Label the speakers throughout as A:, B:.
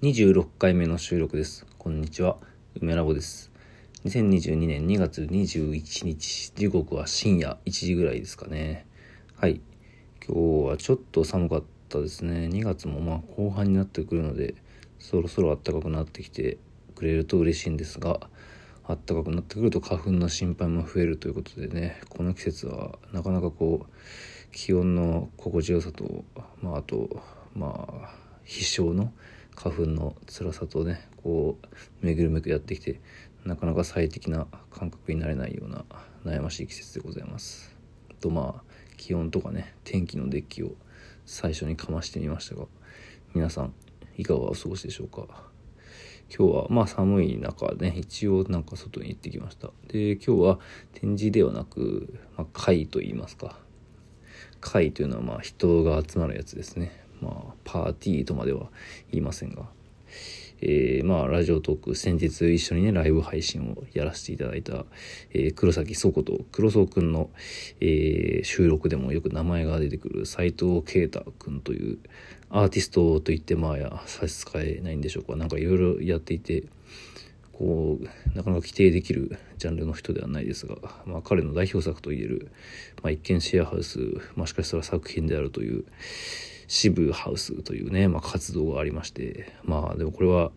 A: 26回目の収録です。こんにちは。梅ラボです。2022年2月21日、時刻は深夜1時ぐらいですかね。はい。今日はちょっと寒かったですね。2月もまあ後半になってくるので、そろそろ暖かくなってきてくれると嬉しいんですが、暖かくなってくると花粉の心配も増えるということでね、この季節はなかなかこう、気温の心地よさと、まああと、まあ、必勝の花粉の辛さとねこうめぐるめくやってきてなかなか最適な感覚になれないような悩ましい季節でございます。とまあ気温とかね天気のデッキを最初にかましてみましたが皆さんいかがお過ごしでしょうか？今日はまあ寒い中ね一応なんか外に行ってきました。で今日は展示ではなく、まあ、会と言いますか。会というのはまあ人が集まるやつですね。まあ、パーティーとまでは言いませんが、えー、まあ、ラジオトーク、先日一緒にね、ライブ配信をやらせていただいた、えー、黒崎倉庫と黒荘くんの、えー、収録でもよく名前が出てくる斎藤啓太くんというアーティストといってまあや差し支えないんでしょうか。なんかいろいろやっていて、こう、なかなか規定できるジャンルの人ではないですが、まあ彼の代表作といえる、まあ一見シェアハウス、もしかしたら作品であるという、支部ハウスというね、まあ、活動がありましてまあでもこれは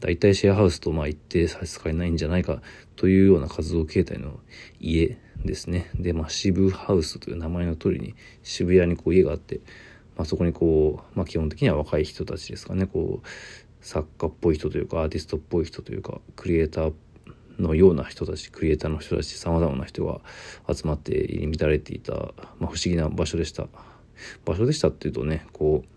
A: 大体シェアハウスとまあ一定差し支えないんじゃないかというような活動形態の家ですねでまあ支部ハウスという名前の通りに渋谷にこう家があって、まあ、そこにこう、まあ、基本的には若い人たちですかねこう作家っぽい人というかアーティストっぽい人というかクリエイターのような人たちクリエイターの人たちさまざまな人が集まって入り乱れていた、まあ、不思議な場所でした。場所でしたっていうとねこう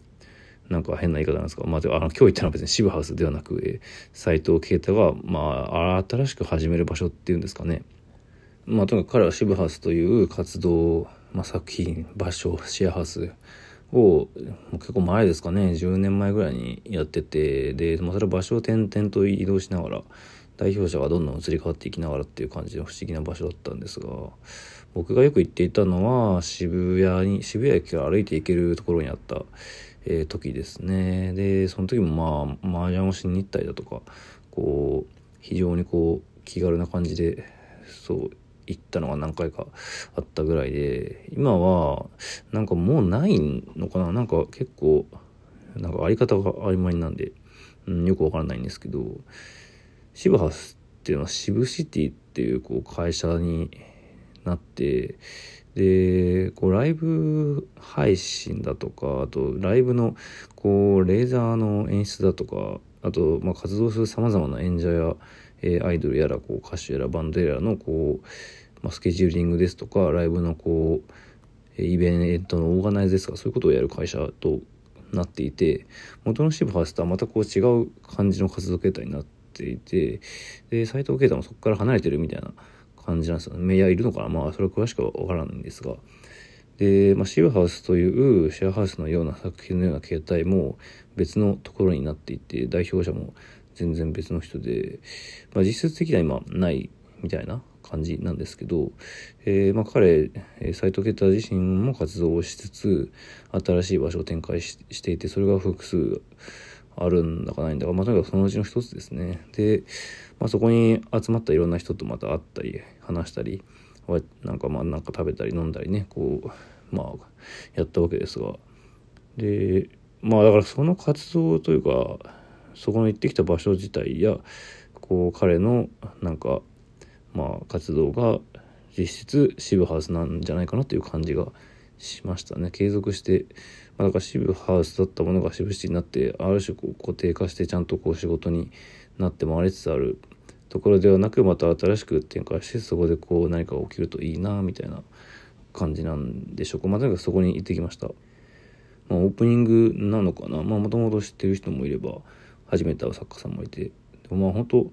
A: なんか変な言い方なんですが、まあ、あの今日言ったのは別にシブハウスではなく、え斎藤啓太が、まあ、新しく始める場所っていうんですかね。まあ、とにかく彼はシブハウスという活動、まあ、作品、場所、シェアハウスを、結構前ですかね、10年前ぐらいにやってて、で、まあ、それは場所を転々と移動しながら、代表者がどんどん移り変わっていきながらっていう感じの不思議な場所だったんですが、僕がよく行っていたのは渋谷に、渋谷駅から歩いて行けるところにあった、えー、時ですね。で、その時もまあ、麻雀をしに行ったりだとか、こう、非常にこう、気軽な感じで、そう、行ったのが何回かあったぐらいで、今は、なんかもうないのかな？なんか結構、なんかあり方が曖昧なんで、うん、よくわからないんですけど、シブハウスっていうのはシブシティっていうこう会社になってでこうライブ配信だとかあとライブのこうレーザーの演出だとかあと、まあ、活動するさまざまな演者や、え、アイドルやらこう歌手やらバンドやらのこう、まあ、スケジューリングですとかライブのこうイベントのオーガナイズですとかそういうことをやる会社となっていて元のシブハウスとはまたこう違う感じの活動形態になってていてで斎藤啓太もそこから離れてるみたいな感じなんですよね。メイヤーいるのかなまあ、それは詳しくはわからないんですが。で、まあ、シェアハウスというシェアハウスのような作品のような形態も別のところになっていて、代表者も全然別の人で、まあ、実質的には今ないみたいな感じなんですけど、えー、まあ彼、斎藤啓太自身も活動をしつつ、新しい場所を展開していて、それが複数あるんだかないんだか、まあ、とにかくそのうちの一つですね。で、まあ、そこに集まったいろんな人とまた会ったり話したりなんかまあなんか食べたり飲んだりねこうまあやったわけですがでまあだからその活動というかそこの行ってきた場所自体やこう彼のなんかまあ活動が実質シブハウスなんじゃないかなという感じがしましたね。継続して、まあ、だからシブハウスだったものがシブシティになってある種こう固定化してちゃんとこう仕事になって回りつつある。ところではなくまた新しく展開してそこでこう何か起きるといいなみたいな感じなんでしょうか。まあとにかくそこに行ってきました、まあ、オープニングなのかな。まあもともと知ってる人もいれば初めて会う作家さんもいて。でもまあ本当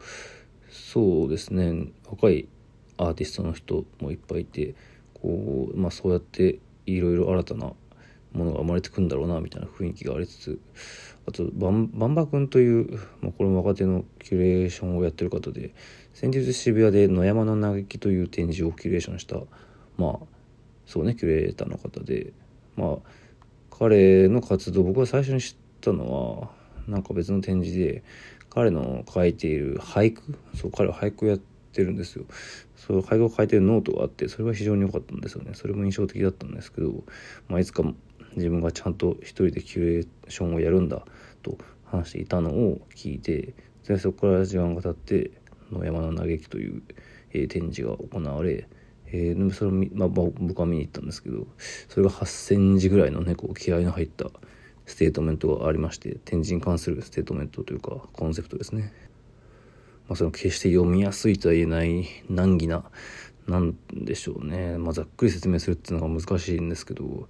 A: そうですね。若いアーティストの人もいっぱいいてこうまあそうやっていろいろ新たなものが生まれてくんだろうなみたいな雰囲気がありつつあとバンバンバ君という、まあ、これも若手のキュレーションをやってる方で先日渋谷で野山の嘆きという展示をキュレーションしたまあそうねキュレーターの方でまあ彼の活動僕が最初に知ったのはなんか別の展示で彼の書いている俳句そう彼は俳句をやっててるんですよそう俳句を書いてるノートがあってそれは非常に良かったんですよねそれも印象的だったんですけど、まあ、いつか自分がちゃんと一人でキュレーションをやるんだと話していたのを聞いてでそこから時間が経って野山の嘆きという、えー、展示が行われえー、それを、まあ、僕は見に行ったんですけどそれが8,000字ぐらいのねこう気合の入ったステートメントがありまして展示に関するステートメントというかコンセプトですね。まあ、その決して読みやすいとは言えない難儀ななんでしょうね、まあ、ざっくり説明するっていうのが難しいんですけど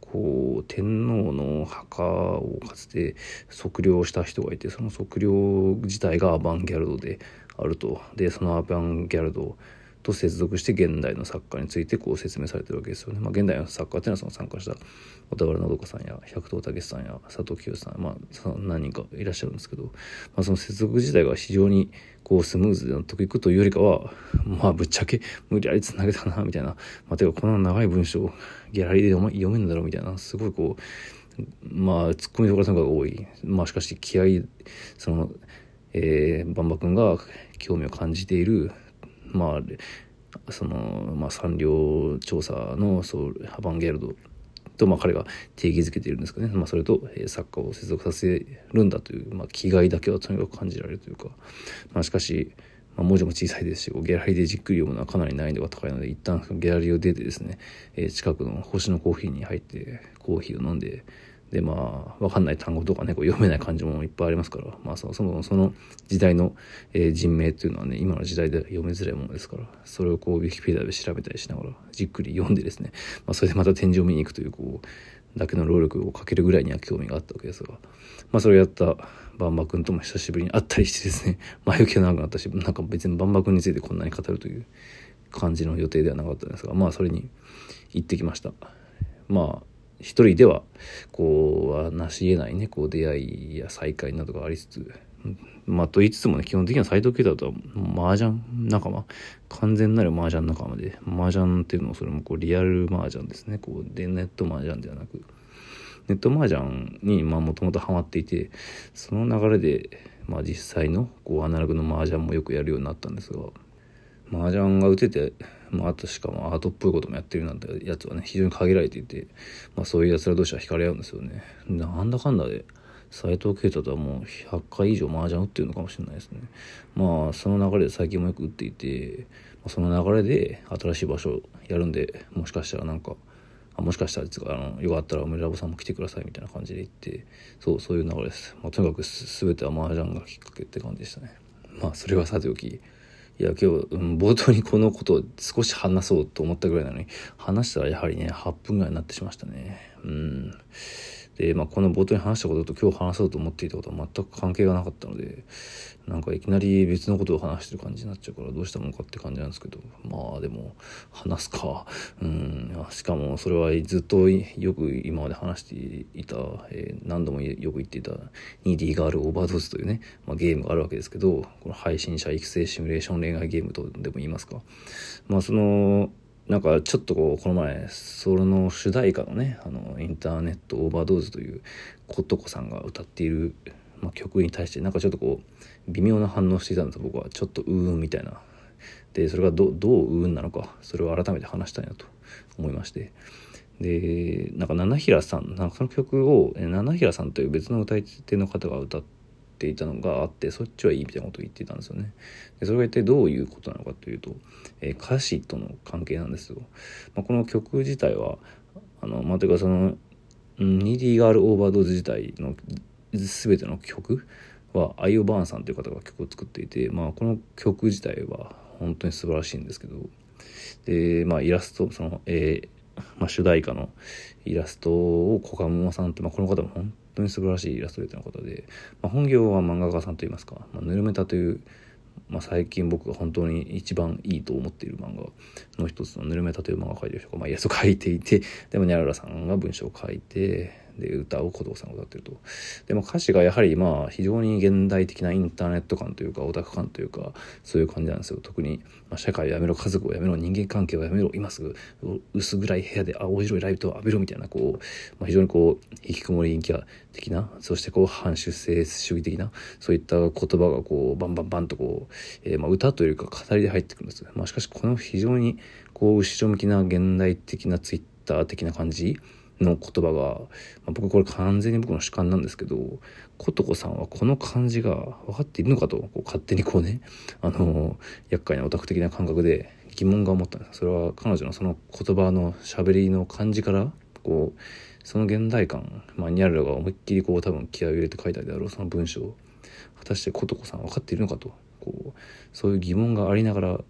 A: こう天皇の墓をかつて測量した人がいてその測量自体がアバンギャルドであると。でそのアバンギャルドと接続して現代の作家についてこう説明されてるわけですよね。まあ、現代の作家っていうのはその参加した小田原のどかさんや百頭武さんや佐藤清さん、まあ、何人かいらっしゃるんですけど、まあ、その接続自体が非常にこうスムーズで納得いくというよりかはまあぶっちゃけ無理やりつなげたなみたいな、まあ、てかこの長い文章ギャラリーで読めるんだろうみたいな。すごいこうまあツッコミどころが多い。まあしかし気合そのえー、バンバ君が興味を感じているまあその、まあ、産業調査のそうハバンゲルドと、まあ、彼が定義づけているんですかね、まあ、それと、えー、作家を接続させるんだという、まあ、気概だけはとにかく感じられるというか、まあ、しかし、まあ、文字も小さいですしギャラリーでじっくり読むのはかなり難易度が高いので一旦ギャラリーを出てですね、えー、近くの星のコーヒーに入ってコーヒーを飲んででまあ分かんない単語とかねこう読めない漢字もいっぱいありますから、まあ、そもそもその時代の、えー、人名っていうのはね今の時代で読みづらいものですからそれをこうウィキペディアで調べたりしながらじっくり読んでですね、まあ、それでまた展示を見に行くというこうだけの労力をかけるぐらいには興味があったわけですが、まあ、それをやったバンバ君とも久しぶりに会ったりしてですね 前置きが長くなったしなんか別にバンバ君についてこんなに語るという感じの予定ではなかったんですがまあそれに行ってきました。まあ一人ではこうは成し得ないねこう出会いや再会などがありつつ。まあと言いつつもね基本的には斎藤慶太とは麻雀仲間。完全なる麻雀仲間で。麻雀っていうのはそれもこうリアル麻雀ですね。こうでネット麻雀ではなく。ネット麻雀にまあもともとハマっていてその流れで、まあ、実際のこうアナログの麻雀もよくやるようになったんですが。麻雀が打ててまあ、あとしかもアートっぽいこともやってるなんてやつはね非常に限られていて、まあ、そういうやつら同士は惹かれ合うんですよね。なんだかんだで斎藤慶太とはもう100回以上麻雀打ってるのかもしれないですね。まあその流れで最近もよく打っていて、その流れで新しい場所やるんでもしかしたらなんかあもしかしたらあのよかったら梅ラボさんも来てくださいみたいな感じで言ってそうそういう流れです、まあ、とにかく全ては麻雀がきっかけって感じでしたね。まあそれはさておきいや、今日、うん、冒頭にこのことを少し話そうと思ったぐらいなのに、話したらやはりね、8分ぐらいになってしましたね。うん。で、まあ、この冒頭に話したことと今日話そうと思っていたことは全く関係がなかったので、なんかいきなり別のことを話してる感じになっちゃうからどうしたもんかって感じなんですけど、まあでも、話すか。うん。しかもそれはずっとよく今まで話していた、えー、何度もよく言っていた 2D ガールオーバードーズというね、まあ、ゲームがあるわけですけど、この配信者育成シミュレーション恋愛ゲームとでも言いますか。まあその、なんかちょっとこうこの前その主題歌のねあのインターネットオーバードーズという琴子さんが歌っている、まあ、曲に対してなんかちょっとこう微妙な反応していたんです僕はちょっとうーんみたいな。でそれがどどううーんなのかそれを改めて話したいなと思いまして。でなんか七平さんなんかその曲を七平さんという別の歌い手の方が歌ってていたのがあってそっちはいいみたいなことを言っていたんですよね。でそれが一体どういうことなのかというと、えー、歌詞との関係なんですよ。まあ、この曲自体はあのまあ、というかその「ニディーガールオーバードーズ」自体の全ての曲はアイオ・バーンさんという方が曲を作っていて、まあ、この曲自体は本当に素晴らしいんですけどで、まあ、イラストその、えーまあ、主題歌のイラストをコカモモさんって、まあ、この方も本当に素晴らしいイラストレーターの方で、まあ、本業は漫画家さんといいますか、まあ、ぬるめたという、まあ、最近僕が本当に一番いいと思っている漫画の一つのぬるめたという漫画を描いてる人が、まあ、イラスト描いていてでもニャララさんが文章を書いてで歌を琴子さんが歌ってると。でも歌詞がやはりまあ非常に現代的なインターネット感というかオタク感というかそういう感じなんですよ。特に、まあ、社会をやめろ家族をやめろ人間関係をやめろ今すぐ薄暗い部屋で青白いライトを浴びろみたいなこう、まあ、非常にこう引きこもり陰キャ的なそしてこう反出生主義的なそういった言葉がこうバンバンバンとこう、えー、まあ歌というか語りで入ってくるんです、まあ、しかしこの非常にこう後ろ向きな現代的なツイッター的な感じの言葉が、まあ、僕これ完全に僕の主観なんですけど琴子さんはこの感じが分かっているのかとこう勝手にこうねあの厄介なオタク的な感覚で疑問が思ったんですそれは彼女のその言葉の喋りの感じからこうその現代感、まあ、ニャルが思いっきりこう多分気合を入れて書いたであろうその文章果たして琴子さん分かっているのかとこうそういう疑問がありながら、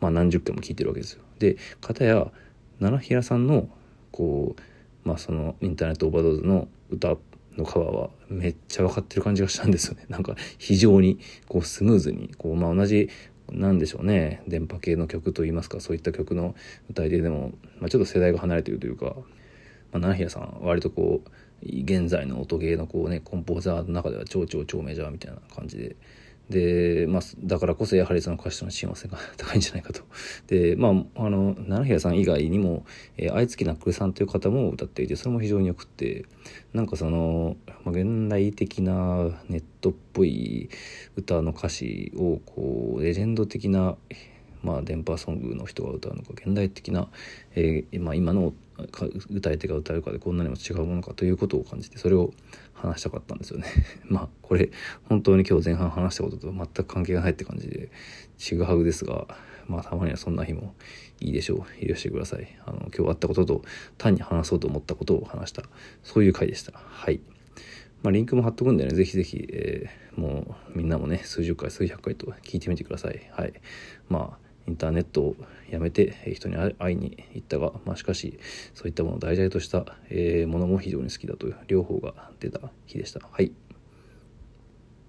A: まあ、何十回も聞いてるわけですよ。で片や奈良平さんのこうまあそのインターネットオーバードーズの歌のカバーはめっちゃ分かってる感じがしたんですよね。なんか非常にこうスムーズにこうまあ同じなんでしょうね電波系の曲といいますかそういった曲の歌い手でも、まあ、ちょっと世代が離れているというか、まあ、七平さん割とこう現在の音ゲーのこうねコンポーザーの中では超超超メジャーみたいな感じでで、まあ、だからこそやはりその歌詞との親和性が 高いんじゃないかと。で、まあ、あの、七平さん以外にも、えー、愛月ナックルさんという方も歌っていて、それも非常によくて、なんかその、まあ、現代的なネットっぽい歌の歌詞を、こう、レジェンド的な、まあ、電波ソングの人が歌うのか現代的な、えーまあ、今の歌い手が歌うかでこんなにも違うものかということを感じてそれを話したかったんですよね。まあこれ本当に今日前半話したことと全く関係がないって感じでちぐはぐですがまあたまにはそんな日もいいでしょう。許してください。あの今日あったことと単に話そうと思ったことを話した。そういう回でした。はい。まあ、リンクも貼っとくんでね、ぜひぜひ、えー、もうみんなもね、数十回、数百回と聞いてみてください。はい。まあ、インターネットをやめて人に会いに行ったが、まあ、しかしそういったものを題材とした、えものも非常に好きだという両方が出た日でした。はい